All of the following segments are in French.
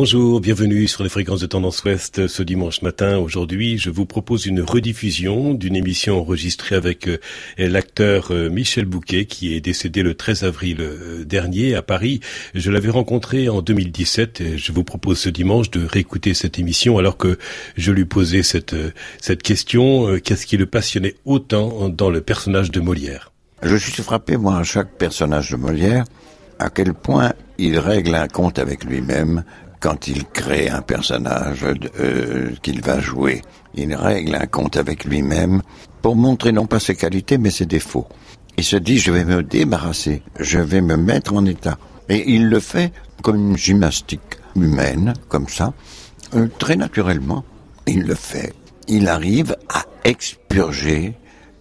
Bonjour, bienvenue sur les fréquences de Tendance Ouest ce dimanche matin. Aujourd'hui, je vous propose une rediffusion d'une émission enregistrée avec euh, l'acteur euh, Michel Bouquet qui est décédé le 13 avril euh, dernier à Paris. Je l'avais rencontré en 2017 et je vous propose ce dimanche de réécouter cette émission alors que je lui posais cette, cette question. Qu'est-ce qui le passionnait autant dans le personnage de Molière? Je suis frappé, moi, à chaque personnage de Molière, à quel point il règle un compte avec lui-même quand il crée un personnage euh, qu'il va jouer. Il règle un compte avec lui-même pour montrer non pas ses qualités mais ses défauts. Il se dit je vais me débarrasser, je vais me mettre en état. Et il le fait comme une gymnastique humaine, comme ça, euh, très naturellement. Il le fait. Il arrive à expurger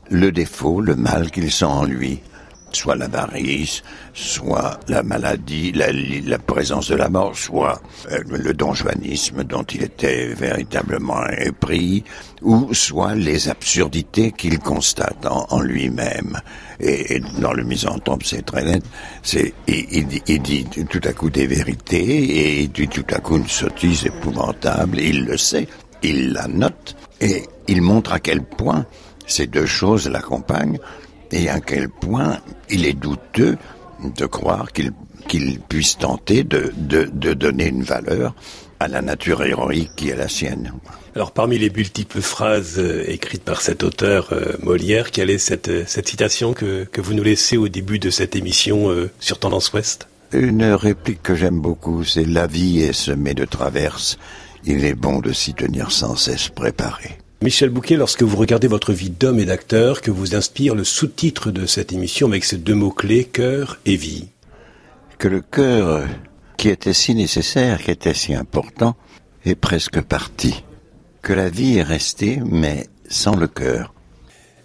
le défaut, le mal qu'il sent en lui soit l'avarice, soit la maladie, la, présence de la mort, soit euh, le donjuanisme dont il était véritablement épris, ou soit les absurdités qu'il constate en, lui-même. Et, dans le misanthrope, c'est très net. C'est, il, il, dit tout à coup des vérités et il dit tout à coup une sottise épouvantable. Il le sait, il la note et il montre à quel point ces deux choses l'accompagnent et à quel point il est douteux de croire qu'il qu'il puisse tenter de, de, de, donner une valeur à la nature héroïque qui est la sienne. Alors parmi les multiples phrases euh, écrites par cet auteur euh, Molière, quelle est cette, euh, cette citation que, que, vous nous laissez au début de cette émission sur Tendance Ouest? Une réplique que j'aime beaucoup, c'est La vie est semée de traverses, il est bon de s'y tenir sans cesse préparé. Michel Bouquet, lorsque vous regardez votre vie d'homme et d'acteur, que vous inspire le sous-titre de cette émission avec ces deux mots-clés, cœur et vie Que le cœur, qui était si nécessaire, qui était si important, est presque parti. Que la vie est restée, mais sans le cœur.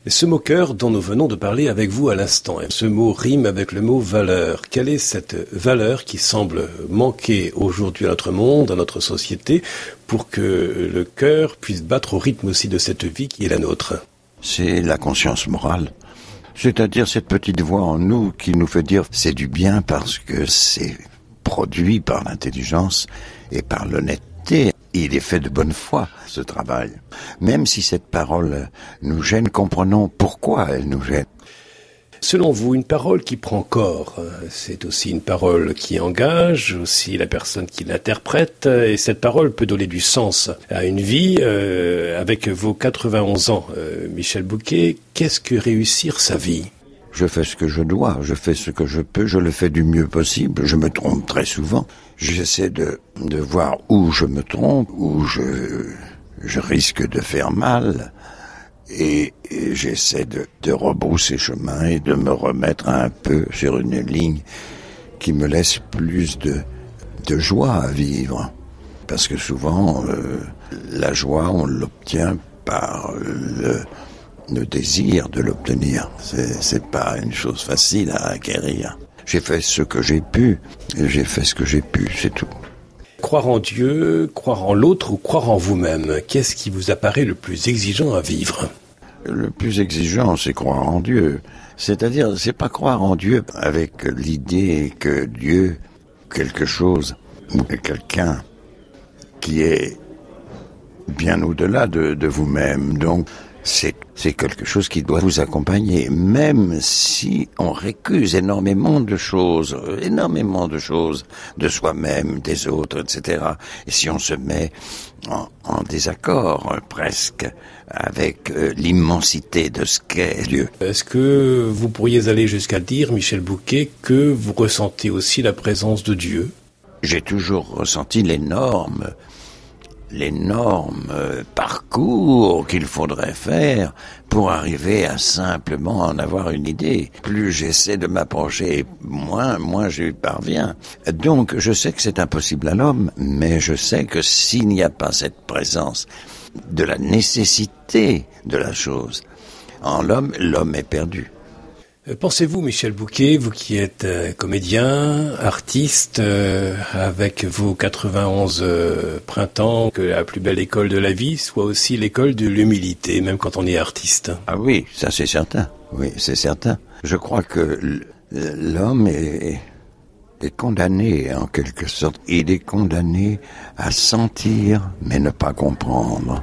Ce mot cœur dont nous venons de parler avec vous à l'instant, ce mot rime avec le mot valeur. Quelle est cette valeur qui semble manquer aujourd'hui à notre monde, à notre société, pour que le cœur puisse battre au rythme aussi de cette vie qui est la nôtre? C'est la conscience morale. C'est-à-dire cette petite voix en nous qui nous fait dire c'est du bien parce que c'est produit par l'intelligence et par l'honnêteté il est fait de bonne foi, ce travail. Même si cette parole nous gêne, comprenons pourquoi elle nous gêne. Selon vous, une parole qui prend corps, c'est aussi une parole qui engage, aussi la personne qui l'interprète, et cette parole peut donner du sens à une vie. Euh, avec vos 91 ans, euh, Michel Bouquet, qu'est-ce que réussir sa vie? Je fais ce que je dois, je fais ce que je peux, je le fais du mieux possible, je me trompe très souvent. J'essaie de, de voir où je me trompe, où je, je risque de faire mal, et, j'essaie de, de rebrousser chemin et de me remettre un peu sur une ligne qui me laisse plus de, de joie à vivre. Parce que souvent, euh, la joie, on l'obtient par le, le désir de l'obtenir. C'est pas une chose facile à acquérir. J'ai fait ce que j'ai pu, et j'ai fait ce que j'ai pu, c'est tout. Croire en Dieu, croire en l'autre ou croire en vous-même, qu'est-ce qui vous apparaît le plus exigeant à vivre? Le plus exigeant, c'est croire en Dieu. C'est-à-dire, c'est pas croire en Dieu avec l'idée que Dieu, quelque chose, ou quelqu'un qui est bien au-delà de, de vous-même. Donc, c'est quelque chose qui doit vous accompagner, même si on récuse énormément de choses, énormément de choses de soi-même, des autres, etc. Et si on se met en, en désaccord presque avec euh, l'immensité de ce qu'est Dieu. Est-ce que vous pourriez aller jusqu'à dire, Michel Bouquet, que vous ressentez aussi la présence de Dieu? J'ai toujours ressenti l'énorme l'énorme euh, parcours qu'il faudrait faire pour arriver à simplement en avoir une idée. Plus j'essaie de m'approcher, moins, moins je parviens. Donc, je sais que c'est impossible à l'homme, mais je sais que s'il n'y a pas cette présence de la nécessité de la chose, en l'homme, l'homme est perdu. Euh, pensez-vous, Michel Bouquet, vous qui êtes euh, comédien, artiste, euh, avec vos 91 printemps, que la plus belle école de la vie soit aussi l'école de l'humilité, même quand on est artiste? Ah oui, ça c'est certain. Oui, c'est certain. Je crois que l'homme est condamné en quelque sorte. Il est condamné à sentir mais ne pas comprendre.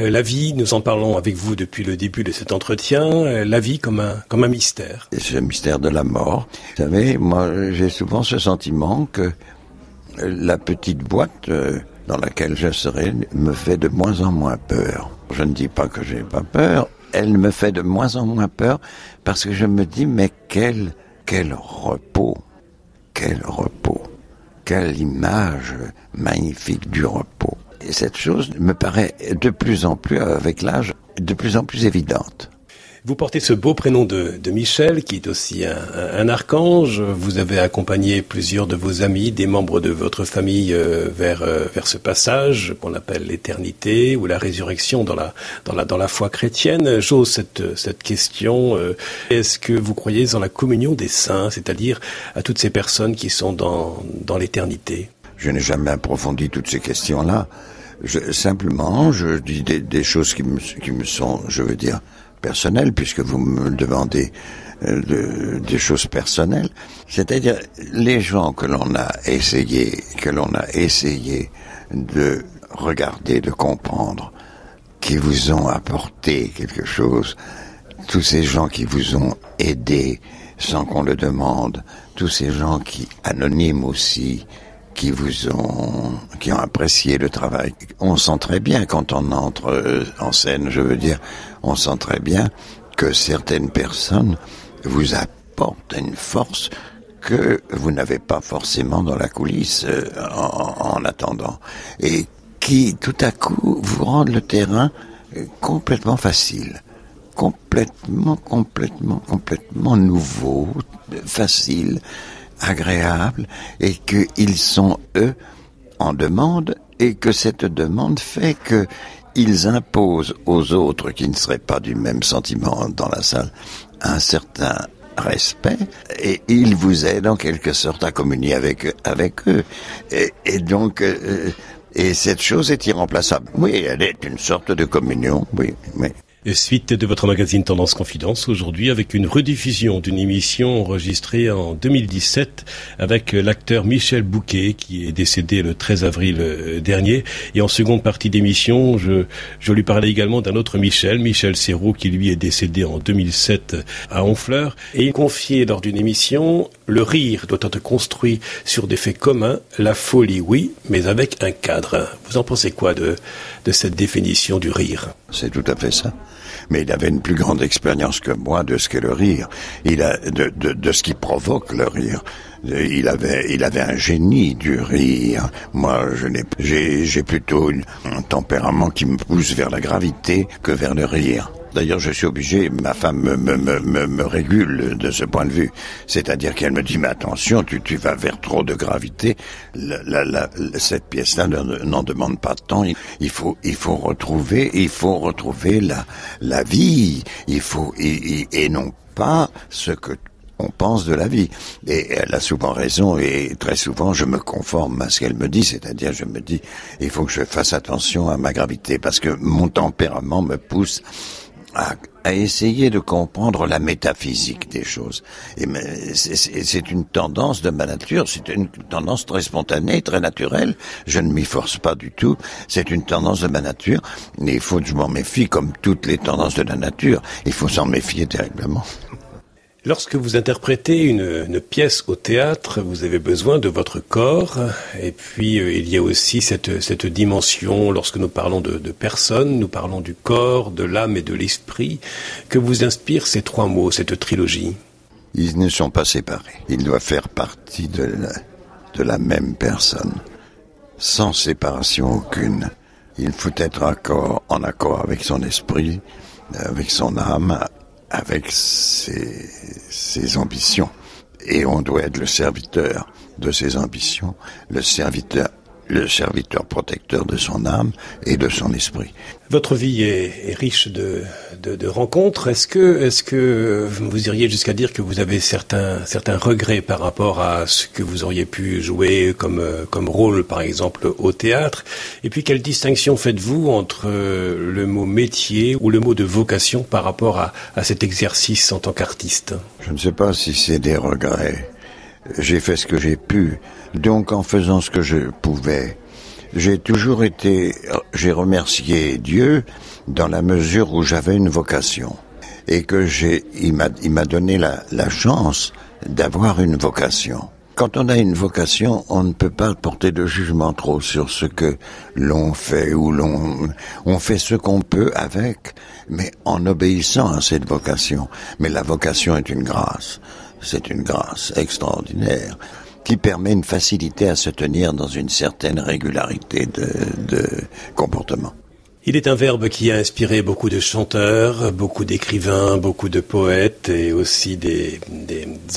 Euh, la vie, nous en parlons avec vous depuis le début de cet entretien, euh, la vie comme un, comme un mystère. C'est le mystère de la mort. Vous savez, moi j'ai souvent ce sentiment que la petite boîte euh, dans laquelle je serai me fait de moins en moins peur. Je ne dis pas que j'ai pas peur, elle me fait de moins en moins peur parce que je me dis mais quel quel repos, quel repos, quelle image magnifique du repos. Et cette chose me paraît de plus en plus, avec l'âge, de plus en plus évidente. Vous portez ce beau prénom de, Michel, qui est aussi un, un, archange. Vous avez accompagné plusieurs de vos amis, des membres de votre famille euh, vers euh, vers ce passage qu'on appelle l'éternité ou la résurrection dans la dans la dans la foi chrétienne. J'ose cette cette question. Euh, est-ce que vous croyez en la communion des saints, c'est-à-dire à toutes ces personnes qui sont dans dans l'éternité? Je n'ai jamais approfondi toutes ces questions-là. Je, simplement, je dis des, des choses qui me, qui me sont, je veux dire, personnel, puisque vous me demandez euh, de, des choses personnelles. C'est-à-dire les gens que l'on a essayé, que l'on a essayé de regarder, de comprendre, qui vous ont apporté quelque chose, tous ces gens qui vous ont aidé sans qu'on le demande, tous ces gens qui, anonymes aussi, qui vous ont, qui ont apprécié le travail. On sent très bien quand on entre euh, en scène, je veux dire, on sent très bien que certaines personnes vous apportent une force que vous n'avez pas forcément dans la coulisse euh, en, en, attendant. Et qui tout à coup vous rendent le terrain euh, complètement facile. Complètement complètement complètement nouveau facile agréable et qu'ils sont eux en demande et que cette demande fait que ils imposent aux autres qui ne seraient pas du même sentiment dans la salle un certain respect et ils vous aident en quelque sorte à communier avec avec eux et, et donc euh, et cette chose est irremplaçable. Oui, elle est une sorte de communion. Oui, oui. Suite de votre magazine Tendance Confidence aujourd'hui avec une rediffusion d'une émission enregistrée en 2017 avec l'acteur Michel Bouquet qui est décédé le 13 avril dernier. Et en seconde partie d'émission, je, je lui parlais également d'un autre Michel, Michel Serrault, qui lui est décédé en 2007 à Honfleur. Et il confiait lors d'une émission, le rire doit être construit sur des faits communs, la folie oui, mais avec un cadre. Vous en pensez quoi de, de cette définition du rire? C'est tout à fait ça mais il avait une plus grande expérience que moi de ce qu'est le rire, il a, de, de, de ce qui provoque le rire. Il avait, il avait un génie du rire. Moi, je n'ai, j'ai, plutôt une, un tempérament qui me pousse vers la gravité que vers le rire. D'ailleurs, je suis obligé, ma femme me, me, me, me régule de ce point de vue. C'est-à-dire qu'elle me dit, mais attention, tu, tu vas vers trop de gravité. La, la, la, cette pièce-là n'en demande pas tant. Il faut, il faut retrouver, il faut retrouver la, la vie. Il faut, et, et, et non pas ce que on pense de la vie. Et elle a souvent raison et très souvent je me conforme à ce qu'elle me dit, c'est-à-dire je me dis il faut que je fasse attention à ma gravité parce que mon tempérament me pousse à, à, essayer de comprendre la métaphysique des choses. Et c'est une tendance de ma nature, c'est une tendance très spontanée, très naturelle. Je ne m'y force pas du tout. C'est une tendance de ma nature. Mais il faut que je m'en méfie, comme toutes les tendances de la nature. Il faut s'en méfier terriblement. Lorsque vous interprétez une, une, pièce au théâtre, vous avez besoin de votre corps, et puis euh, il y a aussi cette, cette dimension, lorsque nous parlons de, de personnes, nous parlons du corps, de l'âme et de l'esprit, que vous inspirent ces trois mots, cette trilogie. Ils ne sont pas séparés, ils doivent faire partie de la, de la même personne, sans séparation aucune. Il faut être accord, en accord avec son esprit, avec son âme, avec ses, ses, ambitions. Et on doit être le serviteur de ses ambitions, le serviteur le serviteur protecteur de son âme et de son esprit. Votre vie est, est riche de, de, de rencontres. Est-ce que, est-ce que vous iriez jusqu'à dire que vous avez certains, certains regrets par rapport à ce que vous auriez pu jouer comme, comme rôle, par exemple, au théâtre? Et puis, quelle distinction faites-vous entre le mot métier ou le mot de vocation par rapport à, à cet exercice en tant qu'artiste? Je ne sais pas si c'est des regrets j'ai fait ce que j'ai pu. Donc en faisant ce que je pouvais, j'ai toujours été, j'ai remercié Dieu dans la mesure où j'avais une vocation et que j'ai, il m'a, donné la, la chance d'avoir une vocation. Quand on a une vocation, on ne peut pas porter de jugement trop sur ce que l'on fait ou l'on, on fait ce qu'on peut avec, mais en obéissant à cette vocation. Mais la vocation est une grâce. C'est une grâce extraordinaire qui permet une facilité à se tenir dans une certaine régularité de, de comportement. Il est un verbe qui a inspiré beaucoup de chanteurs, beaucoup d'écrivains, beaucoup de poètes et aussi des,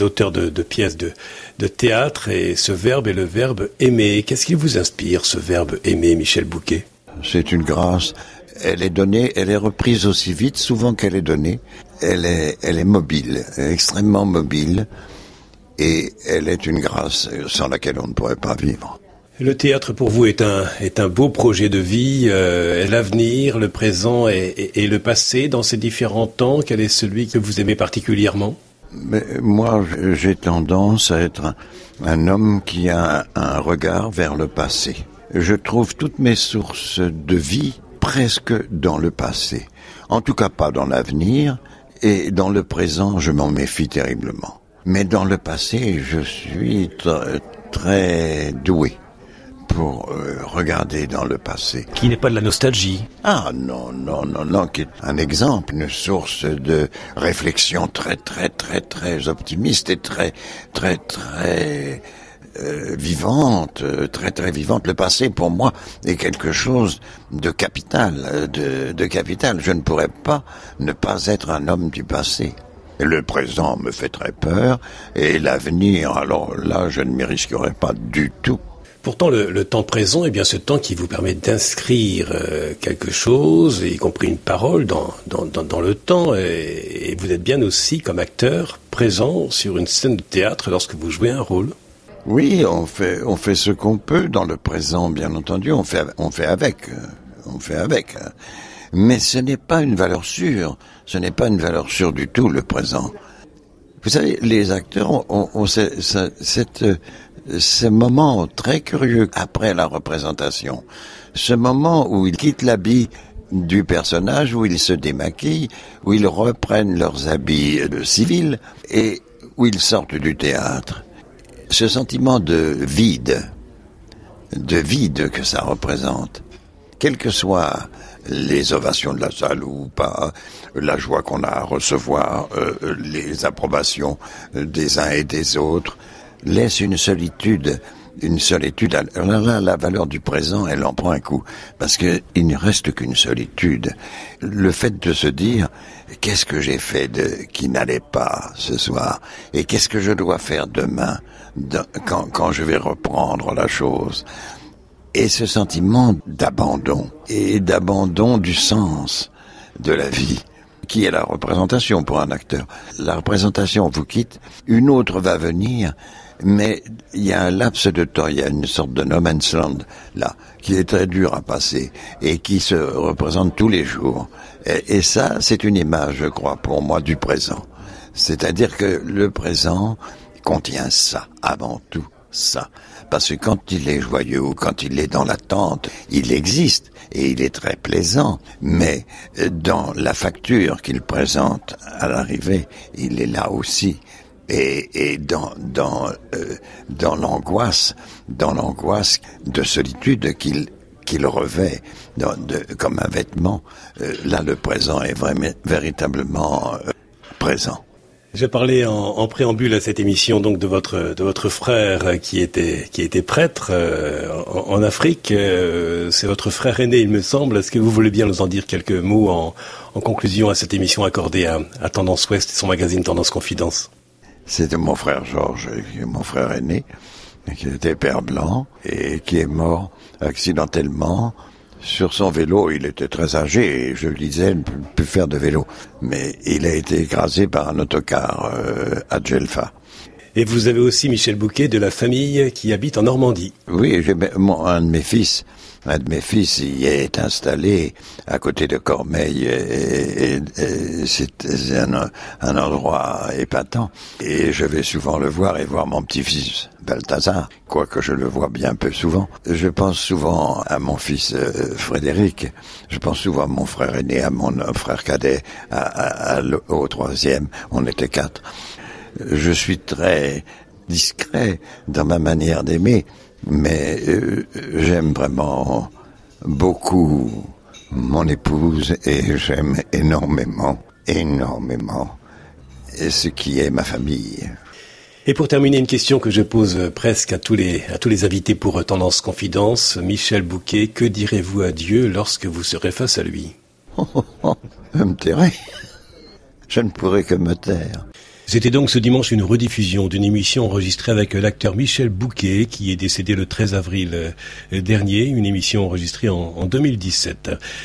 auteurs de, pièces de, de, théâtre. Et ce verbe est le verbe aimer. Qu'est-ce qui vous inspire, ce verbe aimer, Michel Bouquet? C'est une grâce. Elle est donnée, elle est reprise aussi vite souvent qu'elle est donnée. Elle est, elle est mobile, extrêmement mobile. Et elle est une grâce sans laquelle on ne pourrait pas vivre. Le théâtre pour vous est un, est un beau projet de vie, euh, l'avenir, le présent et, le passé dans ces différents temps. Quel est celui que vous aimez particulièrement? Mais Moi, j'ai tendance à être un homme qui a un regard vers le passé. Je trouve toutes mes sources de vie presque dans le passé. En tout cas pas dans l'avenir, et dans le présent, je m'en méfie terriblement. Mais dans le passé, je suis très doué pour euh, regarder dans le passé. Qui n'est pas de la nostalgie. Ah non, non, non, non, qui est un exemple, une source de réflexion très, très, très, très optimiste et très, très, très euh, vivante, euh, très, très vivante. Le passé, pour moi, est quelque chose de capital, de, de capital. Je ne pourrais pas ne pas être un homme du passé. Le présent me fait très peur et l'avenir, alors là, je ne m'y risquerai pas du tout. Pourtant, le, temps présent est bien ce temps qui vous permet d'inscrire euh, quelque chose, y compris une parole, dans, dans, dans, le temps. Et, et, vous êtes bien aussi, comme acteur, présent sur une scène de théâtre lorsque vous jouez un rôle. Oui, on fait, on fait ce qu'on peut dans le présent, bien entendu. On fait, on fait avec. On fait avec. Mais ce n'est pas une valeur sûre. Ce n'est pas une valeur sûre du tout, le présent. Vous savez, les acteurs ont, cette ce moment très curieux après la représentation, ce moment où ils quittent l'habit du personnage, où ils se démaquillent, où ils reprennent leurs habits civils et où ils sortent du théâtre. Ce sentiment de vide, de vide que ça représente, quelles que soient les ovations de la salle ou pas, la joie qu'on a à recevoir, euh, les approbations des uns et des autres, laisse une solitude, une solitude. Alors là, la valeur du présent, elle en prend un coup, parce que il ne reste qu'une solitude. Le fait de se dire qu'est-ce que j'ai fait de qui n'allait pas ce soir, et qu'est-ce que je dois faire demain de, quand, quand je vais reprendre la chose? Et ce sentiment d'abandon et d'abandon du sens de la vie qui est la représentation pour un acteur. La représentation vous quitte, une autre va venir mais il y a un laps de temps, il y a une sorte de no man's land là, qui est très dur à passer et qui se représente tous les jours. Et, et ça, c'est une image, je crois, pour moi, du présent. C'est-à-dire que le présent contient ça, avant tout ça. Parce que quand il est joyeux ou quand il est dans l'attente, il existe et il est très plaisant. Mais dans la facture qu'il présente à l'arrivée, il est là aussi et, dans dans euh, dans l'angoisse, dans l'angoisse de solitude qu'il qu'il revêt comme un vêtement, euh, là le présent est vraiment véritablement euh, présent. J'ai parlé en, en, préambule à cette émission donc de votre de votre frère qui était qui était prêtre euh, en, en, Afrique. Euh, c'est votre frère aîné, il me semble. Est-ce que vous voulez bien nous en dire quelques mots en, en conclusion à cette émission accordée à, à Tendance Ouest et son magazine Tendance Confidence? C'était mon frère Georges, mon frère aîné, qui était père blanc et qui est mort accidentellement sur son vélo. Il était très âgé et je lui disais ne plus faire de vélo. Mais il a été écrasé par un autocar euh, à Djelfa. Et vous avez aussi Michel Bouquet de la famille qui habite en Normandie. Oui, j'ai un de mes fils. Un de mes fils y est installé à côté de Cormeil et, c'est un, endroit épatant. Et je vais souvent le voir et voir mon petit-fils Balthazar, quoique je le vois bien peu souvent. Je pense souvent à mon fils euh, Frédéric. Je pense souvent à mon frère aîné, à mon frère cadet, à, au troisième. On était quatre je suis très discret dans ma manière d'aimer, mais euh, j'aime vraiment beaucoup mon épouse et j'aime énormément, énormément ce qui est ma famille. Et pour terminer, une question que je pose presque à tous les, à tous les invités pour Tendance Confidence. Michel Bouquet, que direz-vous à Dieu lorsque vous serez face à lui? je me tairai. Je ne pourrai que me taire. C'était donc ce dimanche une rediffusion d'une émission enregistrée avec l'acteur Michel Bouquet qui est décédé le 13 avril euh, dernier, une émission enregistrée en, 2017.